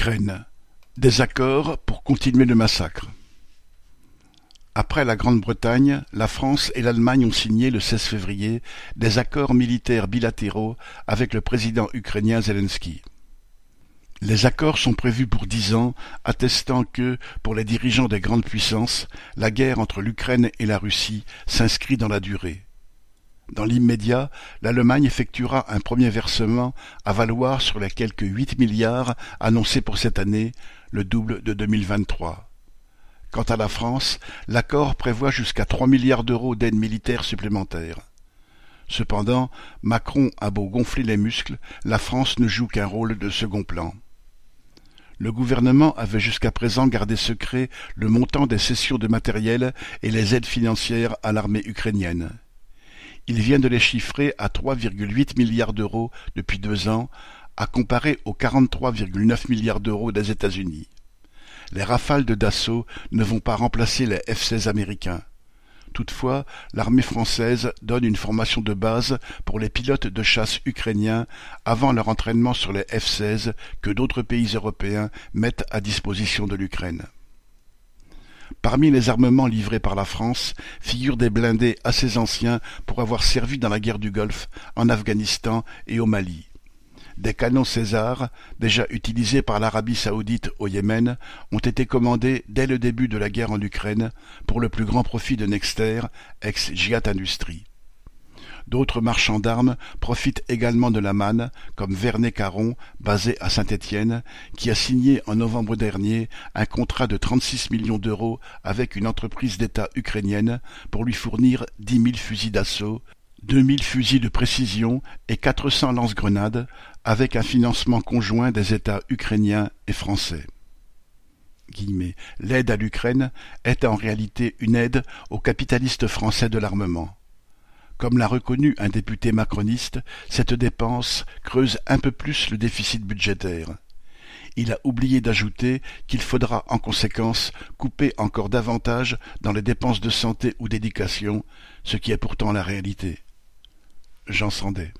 Ukraine: des pour continuer le massacre. Après la Grande-Bretagne, la France et l'Allemagne ont signé le 16 février des accords militaires bilatéraux avec le président ukrainien Zelensky. Les accords sont prévus pour dix ans, attestant que, pour les dirigeants des grandes puissances, la guerre entre l'Ukraine et la Russie s'inscrit dans la durée. Dans l'immédiat, l'Allemagne effectuera un premier versement à valoir sur les quelques huit milliards annoncés pour cette année, le double de 2023. Quant à la France, l'accord prévoit jusqu'à trois milliards d'euros d'aide militaire supplémentaire. Cependant, Macron a beau gonfler les muscles, la France ne joue qu'un rôle de second plan. Le gouvernement avait jusqu'à présent gardé secret le montant des cessions de matériel et les aides financières à l'armée ukrainienne. Il vient de les chiffrer à 3,8 milliards d'euros depuis deux ans, à comparer aux 43,9 milliards d'euros des États-Unis. Les rafales de Dassault ne vont pas remplacer les F-16 américains. Toutefois, l'armée française donne une formation de base pour les pilotes de chasse ukrainiens avant leur entraînement sur les F-16 que d'autres pays européens mettent à disposition de l'Ukraine. Parmi les armements livrés par la France figurent des blindés assez anciens pour avoir servi dans la guerre du Golfe, en Afghanistan et au Mali. Des canons César, déjà utilisés par l'Arabie saoudite au Yémen, ont été commandés dès le début de la guerre en Ukraine pour le plus grand profit de Nexter, ex-Giat Industries. D'autres marchands d'armes profitent également de la manne, comme Vernet-Caron, basé à Saint-Étienne, qui a signé en novembre dernier un contrat de 36 millions d'euros avec une entreprise d'État ukrainienne pour lui fournir dix mille fusils d'assaut, deux mille fusils de précision et quatre cents lance-grenades, avec un financement conjoint des États ukrainiens et français. L'aide à l'Ukraine est en réalité une aide aux capitalistes français de l'armement. Comme l'a reconnu un député macroniste, cette dépense creuse un peu plus le déficit budgétaire. Il a oublié d'ajouter qu'il faudra en conséquence couper encore davantage dans les dépenses de santé ou d'éducation, ce qui est pourtant la réalité. Jean Sandet